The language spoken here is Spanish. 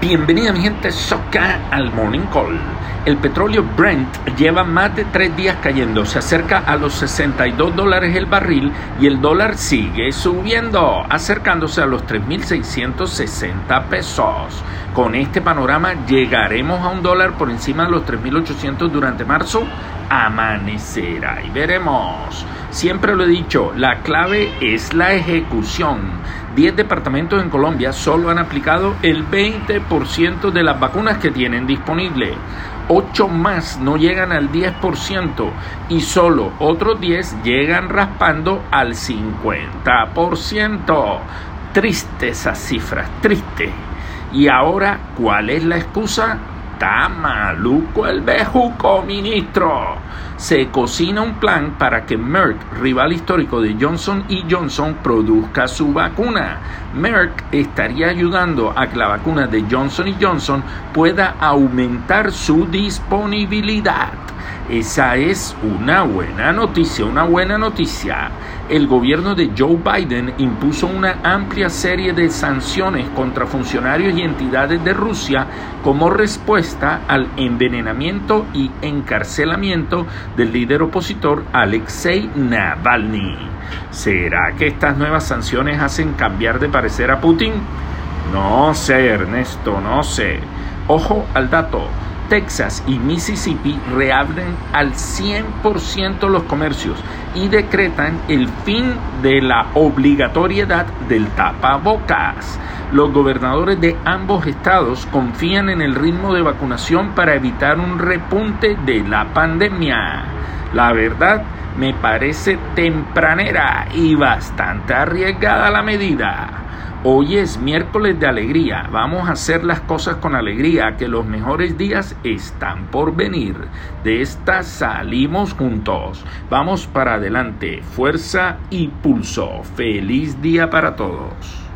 Bienvenida mi gente soca al Morning Call. El petróleo Brent lleva más de tres días cayendo, se acerca a los 62 dólares el barril y el dólar sigue subiendo, acercándose a los 3.660 pesos. Con este panorama llegaremos a un dólar por encima de los 3.800 durante marzo, amanecerá y veremos. Siempre lo he dicho, la clave es la ejecución. 10 departamentos en Colombia solo han aplicado el 20% de las vacunas que tienen disponible. 8 más no llegan al 10% y solo otros 10 llegan raspando al 50%. Triste esas cifras, triste. Y ahora, ¿cuál es la excusa? Está maluco el bejuco, ministro. Se cocina un plan para que Merck, rival histórico de Johnson y Johnson, produzca su vacuna. Merck estaría ayudando a que la vacuna de Johnson Johnson pueda aumentar su disponibilidad. Esa es una buena noticia, una buena noticia. El gobierno de Joe Biden impuso una amplia serie de sanciones contra funcionarios y entidades de Rusia como respuesta al envenenamiento y encarcelamiento del líder opositor Alexei Navalny. ¿Será que estas nuevas sanciones hacen cambiar de parecer a Putin? No sé, Ernesto, no sé. Ojo al dato. Texas y Mississippi reabren al 100% los comercios y decretan el fin de la obligatoriedad del tapabocas. Los gobernadores de ambos estados confían en el ritmo de vacunación para evitar un repunte de la pandemia. La verdad, me parece tempranera y bastante arriesgada la medida. Hoy es miércoles de alegría, vamos a hacer las cosas con alegría, que los mejores días están por venir. De esta salimos juntos. Vamos para adelante, fuerza y pulso. Feliz día para todos.